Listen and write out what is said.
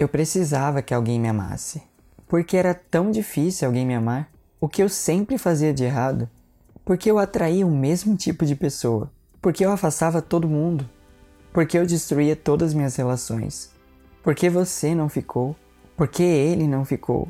Eu precisava que alguém me amasse. Porque era tão difícil alguém me amar. O que eu sempre fazia de errado. Porque eu atraía o mesmo tipo de pessoa. Porque eu afastava todo mundo. Porque eu destruía todas as minhas relações. Porque você não ficou. Porque ele não ficou.